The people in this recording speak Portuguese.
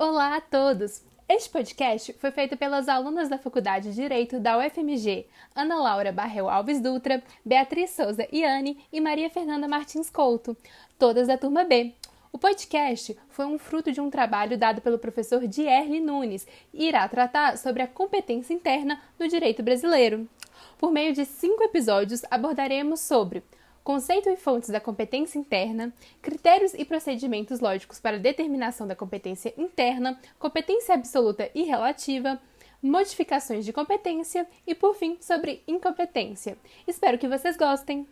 Olá a todos! Este podcast foi feito pelas alunas da Faculdade de Direito da UFMG, Ana Laura Barrel Alves Dutra, Beatriz Souza Iane e Maria Fernanda Martins Couto, todas da turma B. O podcast foi um fruto de um trabalho dado pelo professor Dierle Nunes e irá tratar sobre a competência interna no direito brasileiro. Por meio de cinco episódios, abordaremos sobre conceito e fontes da competência interna, critérios e procedimentos lógicos para determinação da competência interna, competência absoluta e relativa, modificações de competência e, por fim, sobre incompetência. Espero que vocês gostem!